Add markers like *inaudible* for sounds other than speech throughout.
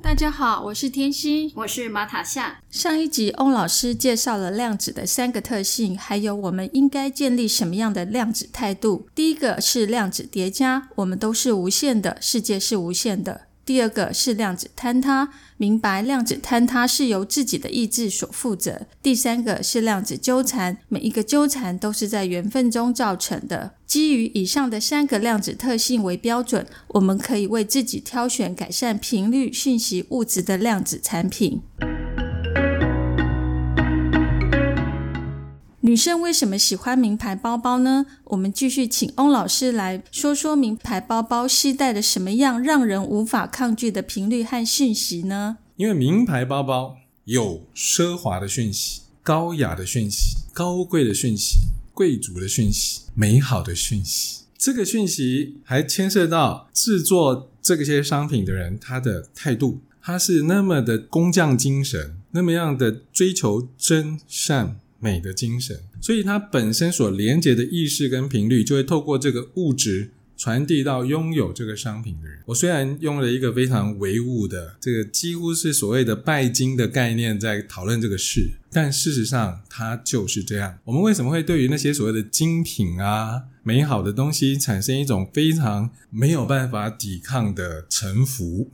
大家好，我是天心，我是马塔夏。上一集翁老师介绍了量子的三个特性，还有我们应该建立什么样的量子态度。第一个是量子叠加，我们都是无限的，世界是无限的。第二个是量子坍塌，明白量子坍塌是由自己的意志所负责。第三个是量子纠缠，每一个纠缠都是在缘分中造成的。基于以上的三个量子特性为标准，我们可以为自己挑选改善频率、讯息、物质的量子产品。女生为什么喜欢名牌包包呢？我们继续请翁老师来说说名牌包包携带的什么样让人无法抗拒的频率和讯息呢？因为名牌包包有奢华的讯息、高雅的讯息、高贵的讯息、贵族的讯息、美好的讯息。这个讯息还牵涉到制作这些商品的人他的态度，他是那么的工匠精神，那么样的追求真善。美的精神，所以它本身所连接的意识跟频率，就会透过这个物质传递到拥有这个商品的人。我虽然用了一个非常唯物的，这个几乎是所谓的拜金的概念在讨论这个事，但事实上它就是这样。我们为什么会对于那些所谓的精品啊、美好的东西产生一种非常没有办法抵抗的臣服？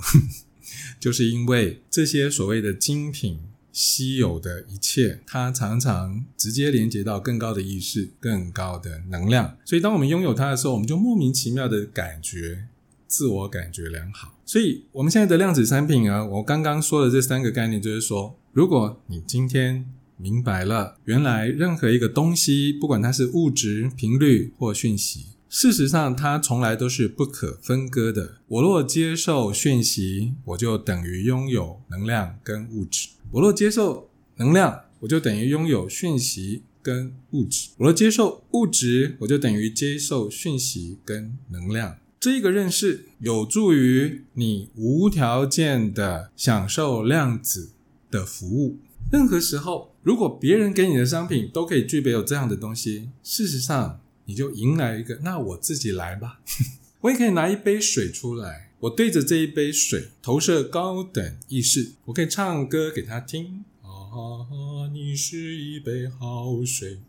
*laughs* 就是因为这些所谓的精品。稀有的一切，它常常直接连接到更高的意识、更高的能量。所以，当我们拥有它的时候，我们就莫名其妙的感觉自我感觉良好。所以，我们现在的量子产品啊，我刚刚说的这三个概念，就是说，如果你今天明白了，原来任何一个东西，不管它是物质、频率或讯息，事实上它从来都是不可分割的。我若接受讯息，我就等于拥有能量跟物质。我若接受能量，我就等于拥有讯息跟物质；我若接受物质，我就等于接受讯息跟能量。这一个认识有助于你无条件的享受量子的服务。任何时候，如果别人给你的商品都可以具备有这样的东西，事实上你就迎来一个，那我自己来吧。*laughs* 我也可以拿一杯水出来。我对着这一杯水投射高等意识，我可以唱歌给他听。啊，你是一杯好水。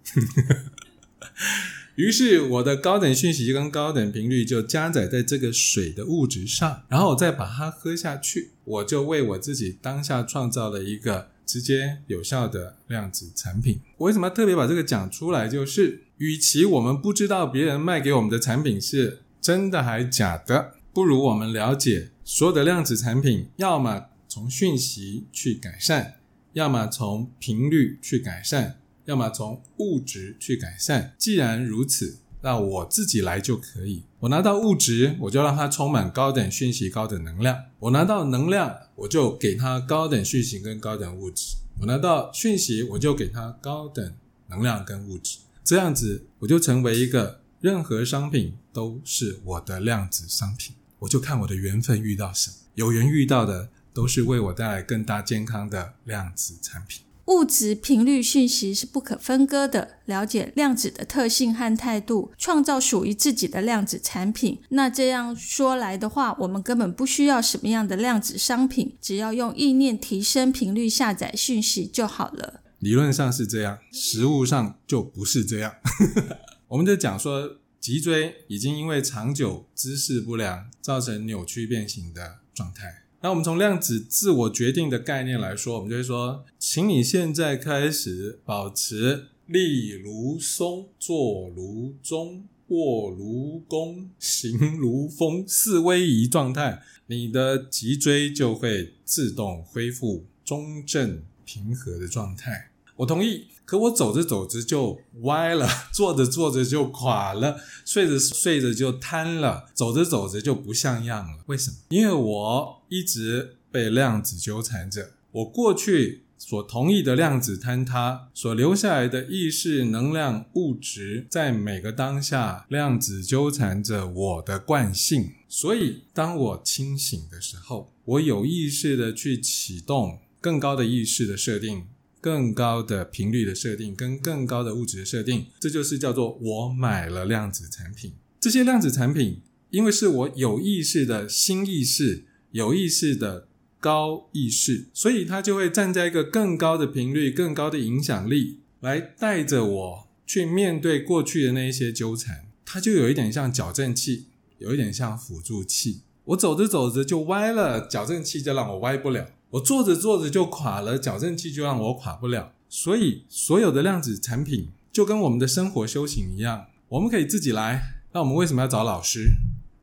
*laughs* 于是我的高等讯息跟高等频率就加载在这个水的物质上，然后我再把它喝下去，我就为我自己当下创造了一个直接有效的量子产品。我为什么特别把这个讲出来？就是与其我们不知道别人卖给我们的产品是真的还假的。不如我们了解所有的量子产品，要么从讯息去改善，要么从频率去改善，要么从物质去改善。既然如此，那我自己来就可以。我拿到物质，我就让它充满高等讯息、高等能量；我拿到能量，我就给它高等讯息跟高等物质；我拿到讯息，我就给它高等能量跟物质。这样子，我就成为一个任何商品都是我的量子商品。我就看我的缘分遇到什么，有缘遇到的都是为我带来更大健康的量子产品。物质频率讯息是不可分割的，了解量子的特性和态度，创造属于自己的量子产品。那这样说来的话，我们根本不需要什么样的量子商品，只要用意念提升频率，下载讯息就好了。理论上是这样，实物上就不是这样。*laughs* 我们就讲说。脊椎已经因为长久姿势不良，造成扭曲变形的状态。那我们从量子自我决定的概念来说，我们就会说，请你现在开始保持立如松、坐如钟、卧如弓、行如风四位移状态，你的脊椎就会自动恢复中正平和的状态。我同意。可我走着走着就歪了，*laughs* 坐着坐着就垮了，睡着睡着就瘫了，走着走着就不像样了。为什么？因为我一直被量子纠缠着。我过去所同意的量子坍塌所留下来的意识、能量、物质，在每个当下，量子纠缠着我的惯性。所以，当我清醒的时候，我有意识的去启动更高的意识的设定、更高的频率的设定跟更高的物质的设定，这就是叫做我买了量子产品。这些量子产品，因为是我有意识的新意识、有意识的。高意识，所以它就会站在一个更高的频率、更高的影响力，来带着我去面对过去的那一些纠缠。它就有一点像矫正器，有一点像辅助器。我走着走着就歪了，矫正器就让我歪不了；我坐着坐着就垮了，矫正器就让我垮不了。所以，所有的量子产品就跟我们的生活修行一样，我们可以自己来。那我们为什么要找老师？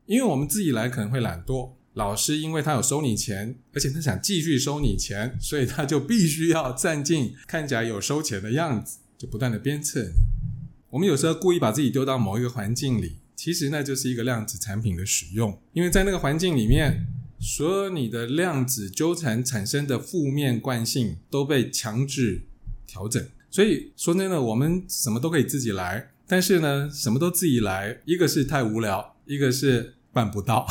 因为我们自己来可能会懒惰。老师因为他有收你钱，而且他想继续收你钱，所以他就必须要站进看起来有收钱的样子，就不断的鞭策你。我们有时候故意把自己丢到某一个环境里，其实那就是一个量子产品的使用，因为在那个环境里面，所有你的量子纠缠产生的负面惯性都被强制调整。所以说真的，我们什么都可以自己来，但是呢，什么都自己来，一个是太无聊，一个是。办不到，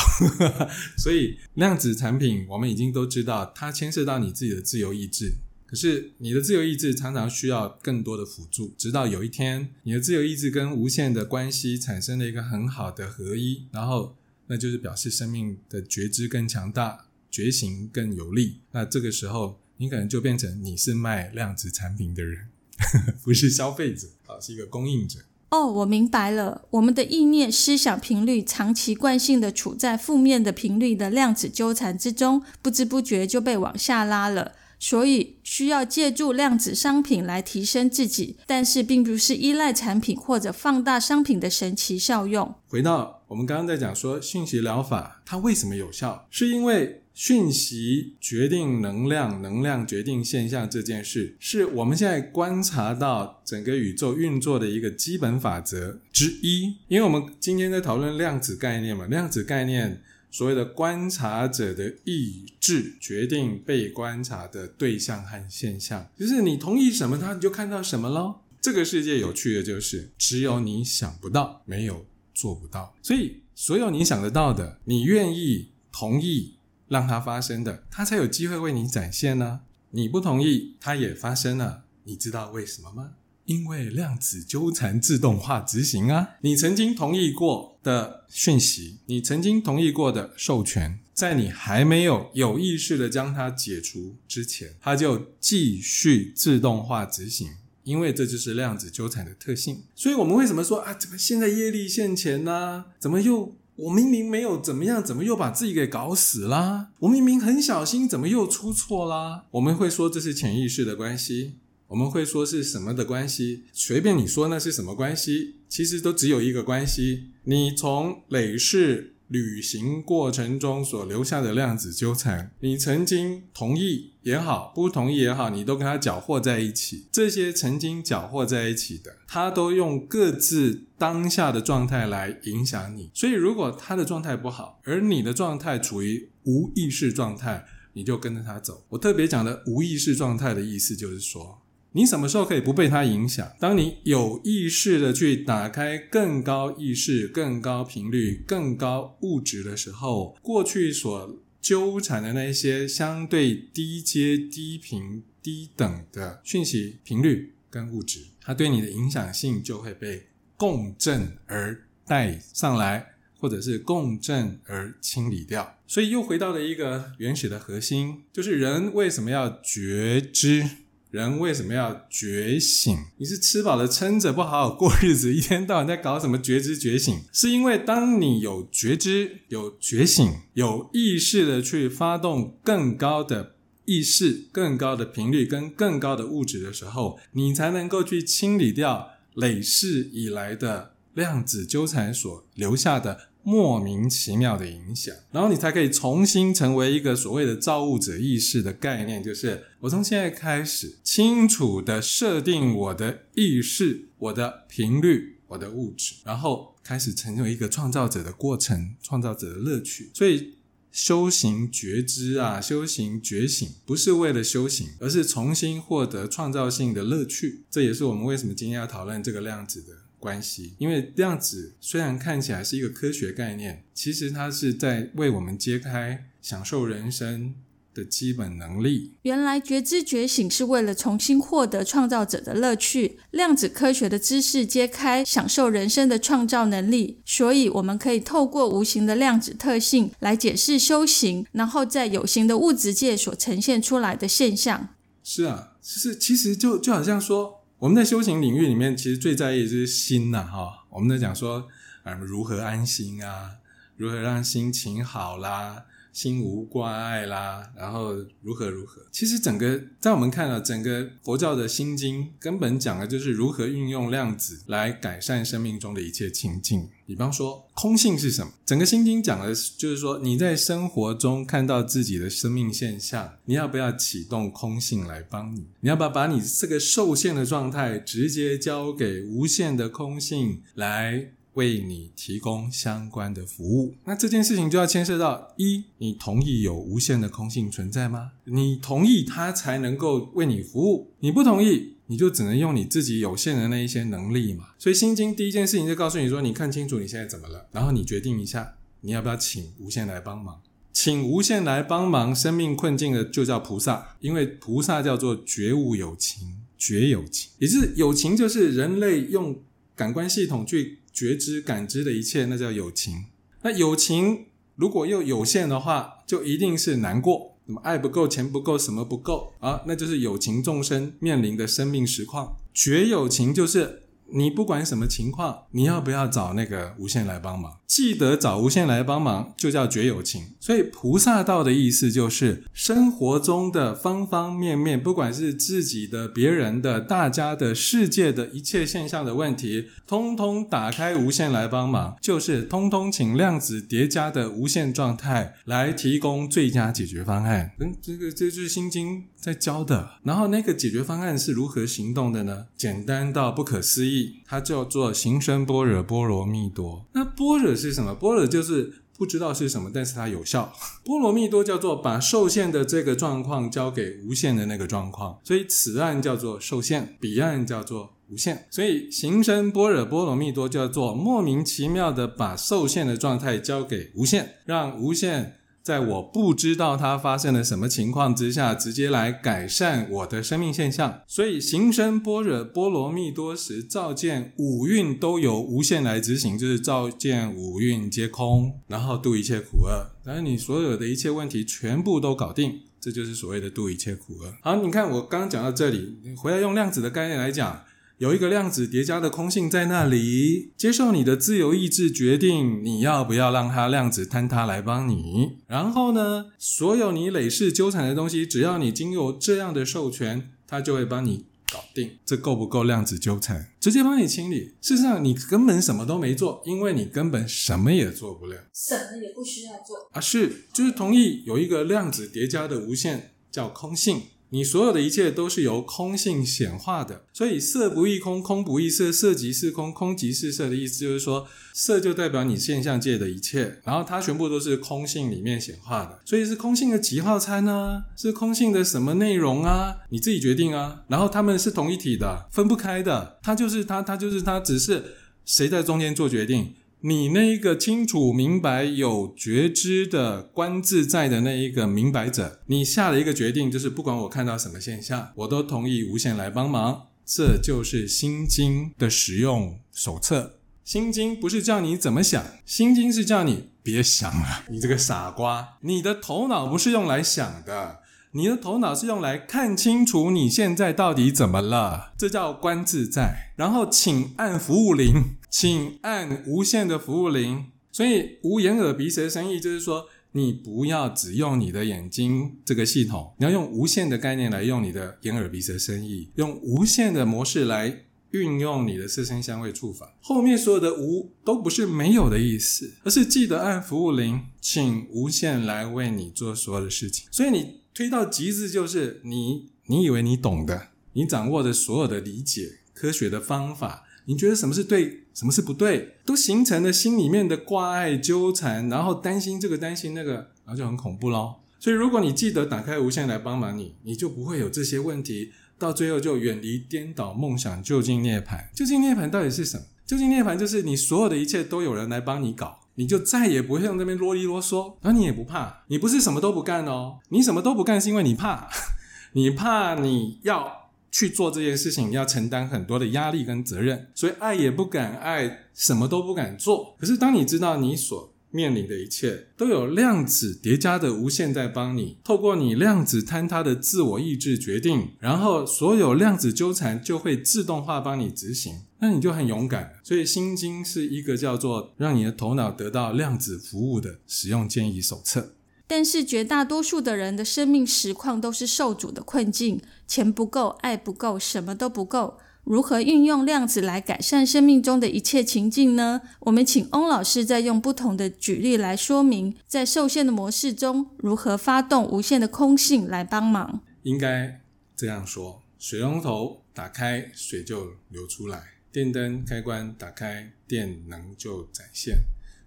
*laughs* 所以量子产品我们已经都知道，它牵涉到你自己的自由意志。可是你的自由意志常常需要更多的辅助，直到有一天，你的自由意志跟无限的关系产生了一个很好的合一，然后那就是表示生命的觉知更强大，觉醒更有力。那这个时候，你可能就变成你是卖量子产品的人，*laughs* 不是消费者啊，是一个供应者。哦，我明白了。我们的意念、思想频率长期惯性的处在负面的频率的量子纠缠之中，不知不觉就被往下拉了。所以需要借助量子商品来提升自己，但是并不是依赖产品或者放大商品的神奇效用。回到我们刚刚在讲说信息疗法，它为什么有效？是因为。讯息决定能量，能量决定现象这件事，是我们现在观察到整个宇宙运作的一个基本法则之一。因为我们今天在讨论量子概念嘛，量子概念所谓的观察者的意志决定被观察的对象和现象，就是你同意什么，它你就看到什么咯。这个世界有趣的就是，只有你想不到，没有做不到。所以，所有你想得到的，你愿意同意。让它发生的，它才有机会为你展现呢。你不同意，它也发生了。你知道为什么吗？因为量子纠缠自动化执行啊。你曾经同意过的讯息，你曾经同意过的授权，在你还没有有意识的将它解除之前，它就继续自动化执行。因为这就是量子纠缠的特性。所以我们为什么说啊？怎么现在业力现前呢？怎么又？我明明没有怎么样，怎么又把自己给搞死啦？我明明很小心，怎么又出错啦？我们会说这是潜意识的关系，我们会说是什么的关系？随便你说那是什么关系，其实都只有一个关系，你从累世。旅行过程中所留下的量子纠缠，你曾经同意也好，不同意也好，你都跟他搅和在一起。这些曾经搅和在一起的，他都用各自当下的状态来影响你。所以，如果他的状态不好，而你的状态处于无意识状态，你就跟着他走。我特别讲的无意识状态的意思，就是说。你什么时候可以不被它影响？当你有意识的去打开更高意识、更高频率、更高物质的时候，过去所纠缠的那些相对低阶、低频、低等的讯息频率跟物质，它对你的影响性就会被共振而带上来，或者是共振而清理掉。所以又回到了一个原始的核心，就是人为什么要觉知？人为什么要觉醒？你是吃饱了撑着，不好好过日子，一天到晚在搞什么觉知觉醒？是因为当你有觉知、有觉醒、有意识的去发动更高的意识、更高的频率跟更高的物质的时候，你才能够去清理掉累世以来的量子纠缠所留下的。莫名其妙的影响，然后你才可以重新成为一个所谓的造物者意识的概念，就是我从现在开始清楚的设定我的意识、我的频率、我的物质，然后开始成为一个创造者的过程，创造者的乐趣。所以修行觉知啊，修行觉醒，不是为了修行，而是重新获得创造性的乐趣。这也是我们为什么今天要讨论这个量子的关系。因为量子虽然看起来是一个科学概念，其实它是在为我们揭开享受人生。的基本能力。原来觉知觉醒是为了重新获得创造者的乐趣，量子科学的知识揭开享受人生的创造能力，所以我们可以透过无形的量子特性来解释修行，然后在有形的物质界所呈现出来的现象。是啊，是其实就就好像说，我们在修行领域里面，其实最在意的就是心呐，哈，我们在讲说，嗯，如何安心啊，如何让心情好啦。心无挂碍啦，然后如何如何？其实整个在我们看了整个佛教的心经，根本讲的就是如何运用量子来改善生命中的一切情境。比方说，空性是什么？整个心经讲的就是说，你在生活中看到自己的生命现象，你要不要启动空性来帮你？你要不要把你这个受限的状态直接交给无限的空性来？为你提供相关的服务，那这件事情就要牵涉到一，你同意有无限的空性存在吗？你同意它才能够为你服务，你不同意，你就只能用你自己有限的那一些能力嘛。所以心经第一件事情就告诉你说，你看清楚你现在怎么了，然后你决定一下，你要不要请无限来帮忙？请无限来帮忙，生命困境的就叫菩萨，因为菩萨叫做觉悟有情，觉有情，也是有情，就是人类用感官系统去。觉知、感知的一切，那叫友情。那友情如果又有限的话，就一定是难过。那么爱不够，钱不够，什么不够啊？那就是友情众生面临的生命实况。觉友情就是。你不管什么情况，你要不要找那个无限来帮忙？记得找无限来帮忙，就叫绝有情。所以菩萨道的意思就是，生活中的方方面面，不管是自己的、别人的、大家的、世界的一切现象的问题，通通打开无限来帮忙，就是通通请量子叠加的无限状态来提供最佳解决方案。嗯，这个这就是心经在教的。然后那个解决方案是如何行动的呢？简单到不可思议。它叫做行深般若波罗蜜多。那般若是什么？般若就是不知道是什么，但是它有效。*laughs* 波罗蜜多叫做把受限的这个状况交给无限的那个状况，所以此岸叫做受限，彼岸叫做无限。所以行深般若波罗蜜多叫做莫名其妙的把受限的状态交给无限，让无限。在我不知道它发生了什么情况之下，直接来改善我的生命现象。所以行深般若波罗蜜多时，照见五蕴都由无限来执行，就是照见五蕴皆空，然后度一切苦厄。然后你所有的一切问题全部都搞定，这就是所谓的度一切苦厄。好，你看我刚刚讲到这里，回来用量子的概念来讲。有一个量子叠加的空性在那里，接受你的自由意志决定你要不要让它量子坍塌来帮你。然后呢，所有你累世纠缠的东西，只要你经由这样的授权，它就会帮你搞定。这够不够量子纠缠？直接帮你清理。事实上，你根本什么都没做，因为你根本什么也做不了，什么也不需要做啊。是，就是同意有一个量子叠加的无限叫空性。你所有的一切都是由空性显化的，所以色不异空，空不异色，色即是空，空即是色的意思就是说，色就代表你现象界的一切，然后它全部都是空性里面显化的，所以是空性的几号餐呢？是空性的什么内容啊？你自己决定啊。然后他们是同一体的，分不开的，它就是它，它就是它，只是谁在中间做决定。你那一个清楚明白有觉知的观自在的那一个明白者，你下了一个决定，就是不管我看到什么现象，我都同意无限来帮忙。这就是心经的使用手册。心经不是叫你怎么想，心经是叫你别想了，你这个傻瓜，你的头脑不是用来想的。你的头脑是用来看清楚你现在到底怎么了，这叫观自在。然后请按服务铃，请按无限的服务铃。所以无眼耳鼻舌身意，就是说你不要只用你的眼睛这个系统，你要用无限的概念来用你的眼耳鼻舌身意，用无限的模式来运用你的色声香味触法。后面所有的无都不是没有的意思，而是记得按服务铃，请无限来为你做所有的事情。所以你。推到极致，就是你，你以为你懂的，你掌握的所有的理解、科学的方法，你觉得什么是对，什么是不对，都形成了心里面的挂碍纠缠，然后担心这个担心那个，然后就很恐怖咯。所以如果你记得打开无限来帮忙你，你就不会有这些问题，到最后就远离颠倒梦想，就近涅槃。就近涅槃到底是什么？就近涅槃就是你所有的一切都有人来帮你搞，你就再也不会像那边啰里啰嗦，然后你也不怕，你不是什么都不干哦，你什么都不干是因为你怕，*laughs* 你怕你要去做这件事情，要承担很多的压力跟责任，所以爱也不敢爱，什么都不敢做。可是当你知道你所面临的一切都有量子叠加的无限在帮你，透过你量子坍塌的自我意志决定，然后所有量子纠缠就会自动化帮你执行，那你就很勇敢。所以《心经》是一个叫做让你的头脑得到量子服务的使用建议手册。但是绝大多数的人的生命实况都是受阻的困境，钱不够，爱不够，什么都不够。如何运用量子来改善生命中的一切情境呢？我们请翁老师再用不同的举例来说明，在受限的模式中如何发动无限的空性来帮忙。应该这样说：水龙头打开，水就流出来；电灯开关打开，电能就展现。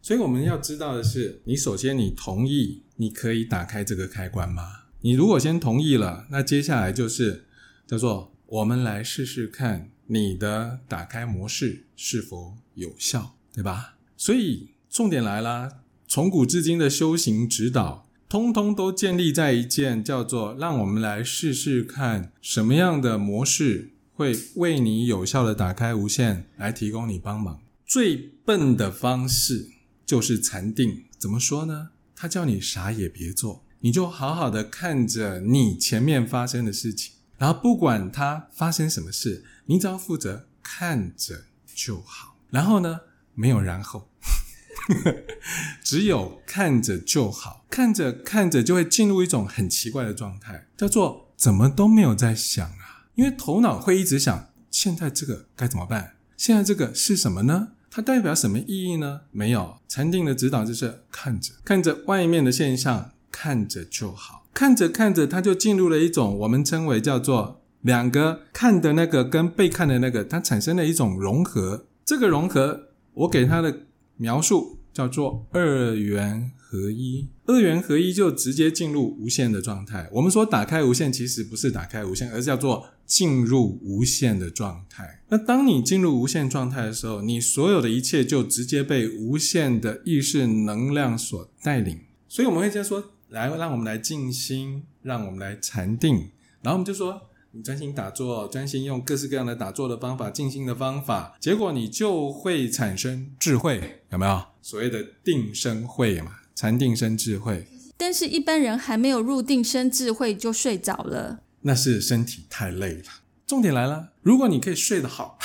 所以我们要知道的是，你首先你同意你可以打开这个开关吗？你如果先同意了，那接下来就是叫做。我们来试试看你的打开模式是否有效，对吧？所以重点来了，从古至今的修行指导，通通都建立在一件叫做“让我们来试试看什么样的模式会为你有效的打开无限，来提供你帮忙”。最笨的方式就是禅定，怎么说呢？他叫你啥也别做，你就好好的看着你前面发生的事情。然后不管它发生什么事，你只要负责看着就好。然后呢，没有然后，*laughs* 只有看着就好。看着看着就会进入一种很奇怪的状态，叫做怎么都没有在想啊。因为头脑会一直想，现在这个该怎么办？现在这个是什么呢？它代表什么意义呢？没有禅定的指导就是看着看着外面的现象，看着就好。看着看着，它就进入了一种我们称为叫做两个看的那个跟被看的那个，它产生了一种融合。这个融合，我给它的描述叫做二元合一。二元合一就直接进入无限的状态。我们说打开无限，其实不是打开无限，而是叫做进入无限的状态。那当你进入无限状态的时候，你所有的一切就直接被无限的意识能量所带领。所以我们会这样说。来，让我们来静心，让我们来禅定。然后我们就说，你专心打坐，专心用各式各样的打坐的方法、静心的方法，结果你就会产生智慧，有没有？所谓的定生慧嘛，禅定生智慧。但是，一般人还没有入定生智慧就睡着了，那是身体太累了。重点来了，如果你可以睡得好，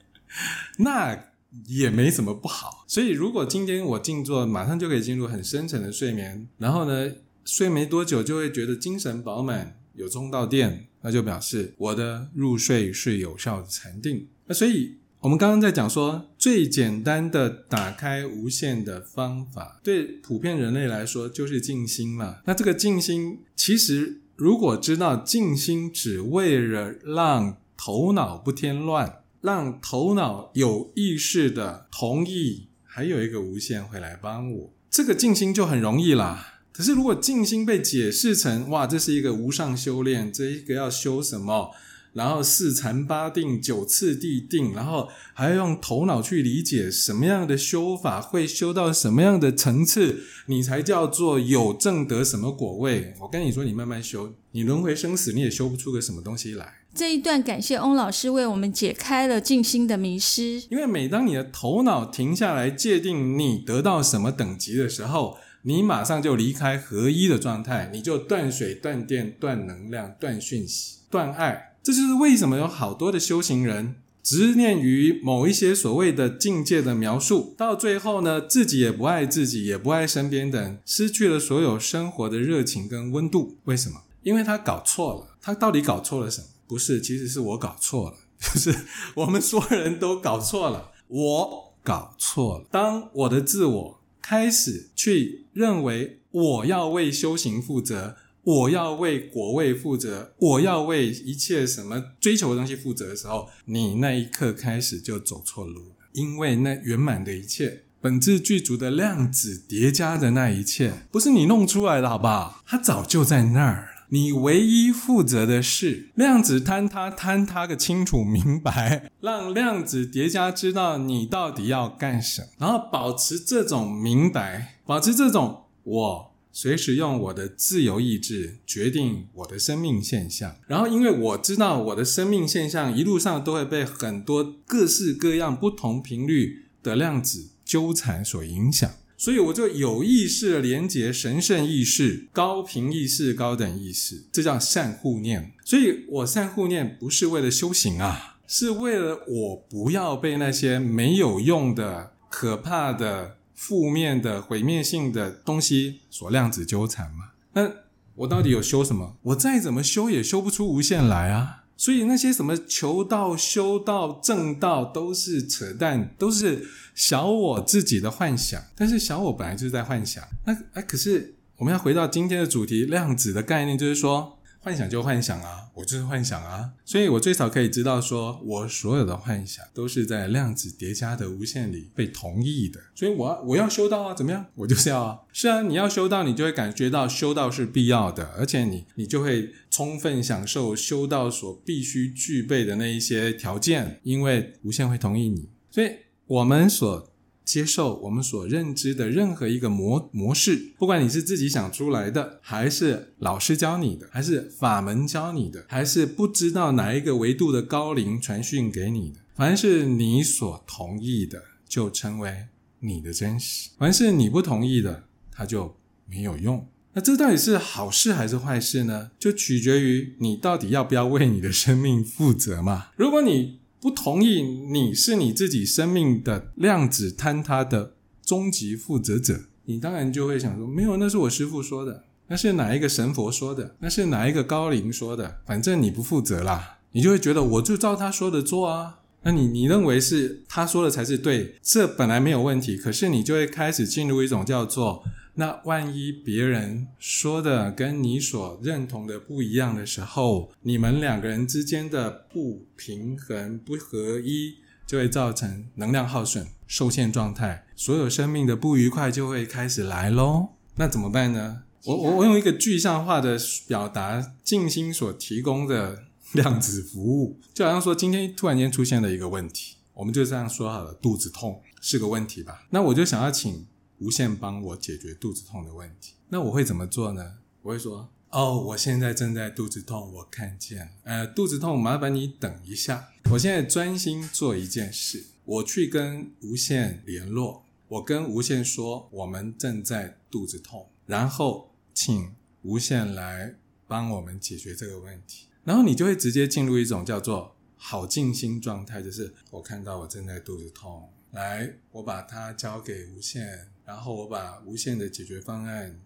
*laughs* 那。也没什么不好，所以如果今天我静坐，马上就可以进入很深沉的睡眠，然后呢，睡没多久就会觉得精神饱满，有充到电，那就表示我的入睡是有效的禅定。那所以我们刚刚在讲说，最简单的打开无限的方法，对普遍人类来说就是静心嘛。那这个静心，其实如果知道静心只为了让头脑不添乱。让头脑有意识的同意，还有一个无限会来帮我，这个静心就很容易啦。可是如果静心被解释成哇，这是一个无上修炼，这一个要修什么？然后四禅八定、九次地定，然后还要用头脑去理解什么样的修法会修到什么样的层次，你才叫做有正得什么果位？我跟你说，你慢慢修，你轮回生死，你也修不出个什么东西来。这一段感谢翁老师为我们解开了静心的迷失。因为每当你的头脑停下来界定你得到什么等级的时候，你马上就离开合一的状态，你就断水、断电、断能量、断讯息、断爱。这就是为什么有好多的修行人执念于某一些所谓的境界的描述，到最后呢，自己也不爱自己，也不爱身边的人，失去了所有生活的热情跟温度。为什么？因为他搞错了。他到底搞错了什么？不是，其实是我搞错了，*laughs* 就是我们所有人都搞错了，我搞错了。当我的自我开始去认为我要为修行负责。我要为果位负责，我要为一切什么追求的东西负责的时候，你那一刻开始就走错路了。因为那圆满的一切，本质具足的量子叠加的那一切，不是你弄出来的，好不好？它早就在那儿了。你唯一负责的是量子坍塌，坍塌个清楚明白，让量子叠加知道你到底要干什么，然后保持这种明白，保持这种我随时用我的自由意志决定我的生命现象。然后，因为我知道我的生命现象一路上都会被很多各式各样不同频率的量子纠缠所影响。所以我就有意识的连接神圣意识、高频意识、高等意识，这叫善护念。所以我善护念不是为了修行啊，是为了我不要被那些没有用的、可怕的、负面的、毁灭性的东西所量子纠缠嘛。那我到底有修什么？我再怎么修也修不出无限来啊。所以那些什么求道、修道、正道都是扯淡，都是小我自己的幻想。但是小我本来就是在幻想。那哎，可是我们要回到今天的主题，量子的概念就是说。幻想就幻想啊，我就是幻想啊，所以我最少可以知道，说我所有的幻想都是在量子叠加的无限里被同意的，所以我我要修道啊，怎么样？我就是要啊，是啊，你要修道，你就会感觉到修道是必要的，而且你你就会充分享受修道所必须具备的那一些条件，因为无限会同意你，所以我们所。接受我们所认知的任何一个模模式，不管你是自己想出来的，还是老师教你的，还是法门教你的，还是不知道哪一个维度的高龄传讯给你的，凡是你所同意的，就成为你的真实；凡是你不同意的，它就没有用。那这到底是好事还是坏事呢？就取决于你到底要不要为你的生命负责嘛。如果你不同意你是你自己生命的量子坍塌的终极负责者，你当然就会想说：没有，那是我师父说的，那是哪一个神佛说的，那是哪一个高龄说的，反正你不负责啦，你就会觉得我就照他说的做啊。那你你认为是他说的才是对，这本来没有问题，可是你就会开始进入一种叫做。那万一别人说的跟你所认同的不一样的时候，你们两个人之间的不平衡、不合一，就会造成能量耗损、受限状态，所有生命的不愉快就会开始来喽。那怎么办呢？我我我用一个具象化的表达，静心所提供的量子服务，就好像说今天突然间出现了一个问题，我们就这样说好了，肚子痛是个问题吧？那我就想要请。无限帮我解决肚子痛的问题，那我会怎么做呢？我会说：“哦，我现在正在肚子痛，我看见。呃，肚子痛，麻烦你等一下，我现在专心做一件事，我去跟无限联络，我跟无限说我们正在肚子痛，然后请无限来帮我们解决这个问题，然后你就会直接进入一种叫做好静心状态，就是我看到我正在肚子痛，来，我把它交给无限。”然后我把无限的解决方案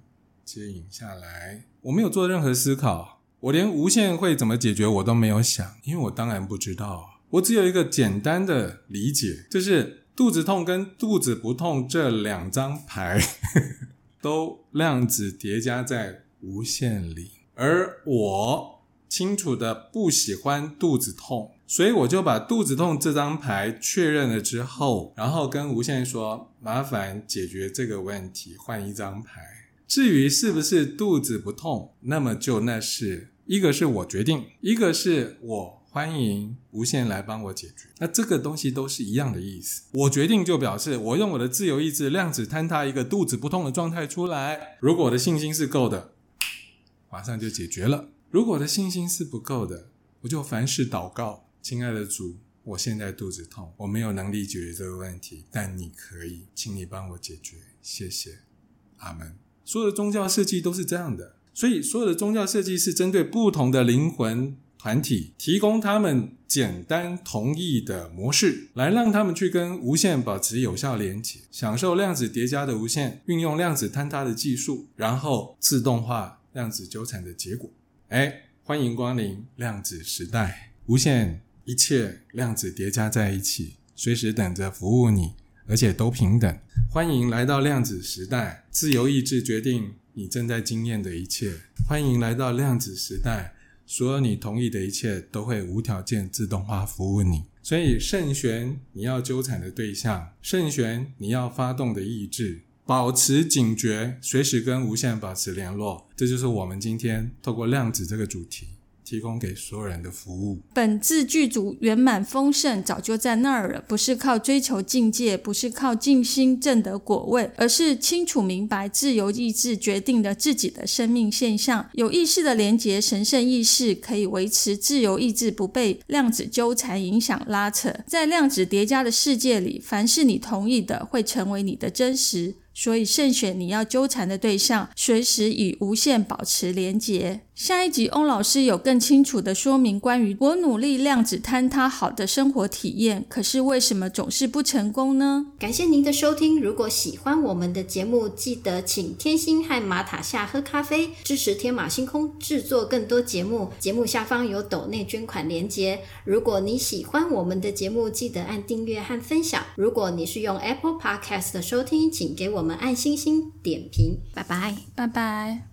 接引下来，我没有做任何思考，我连无限会怎么解决我都没有想，因为我当然不知道，我只有一个简单的理解，就是肚子痛跟肚子不痛这两张牌 *laughs* 都量子叠加在无限里，而我清楚的不喜欢肚子痛。所以我就把肚子痛这张牌确认了之后，然后跟无限说：“麻烦解决这个问题，换一张牌。至于是不是肚子不痛，那么就那是一个是我决定，一个是我欢迎无限来帮我解决。那这个东西都是一样的意思。我决定就表示我用我的自由意志量子坍塌一个肚子不痛的状态出来。如果我的信心是够的，马上就解决了；如果我的信心是不够的，我就凡事祷告。”亲爱的主，我现在肚子痛，我没有能力解决这个问题，但你可以，请你帮我解决，谢谢，阿门。所有的宗教设计都是这样的，所以所有的宗教设计是针对不同的灵魂团体，提供他们简单同意的模式，来让他们去跟无限保持有效连接，享受量子叠加的无限，运用量子坍塌的技术，然后自动化量子纠缠的结果。哎，欢迎光临量子时代，无限。一切量子叠加在一起，随时等着服务你，而且都平等。欢迎来到量子时代，自由意志决定你正在经验的一切。欢迎来到量子时代，所有你同意的一切都会无条件自动化服务你。所以，慎选你要纠缠的对象，慎选你要发动的意志，保持警觉，随时跟无限保持联络。这就是我们今天透过量子这个主题。提供给所有人的服务。本自剧组圆满丰盛，早就在那儿了。不是靠追求境界，不是靠静心证得果位，而是清楚明白自由意志决定了自己的生命现象。有意识的连结，神圣意识可以维持自由意志不被量子纠缠影响拉扯。在量子叠加的世界里，凡是你同意的，会成为你的真实。所以，慎选你要纠缠的对象，随时与无限保持连结。下一集，翁老师有更清楚的说明关于我努力量子坍塌好的生活体验，可是为什么总是不成功呢？感谢您的收听。如果喜欢我们的节目，记得请天星和马塔夏喝咖啡，支持天马星空制作更多节目。节目下方有抖内捐款链接。如果你喜欢我们的节目，记得按订阅和分享。如果你是用 Apple Podcast 收听，请给我们按星星点评。拜拜，拜拜。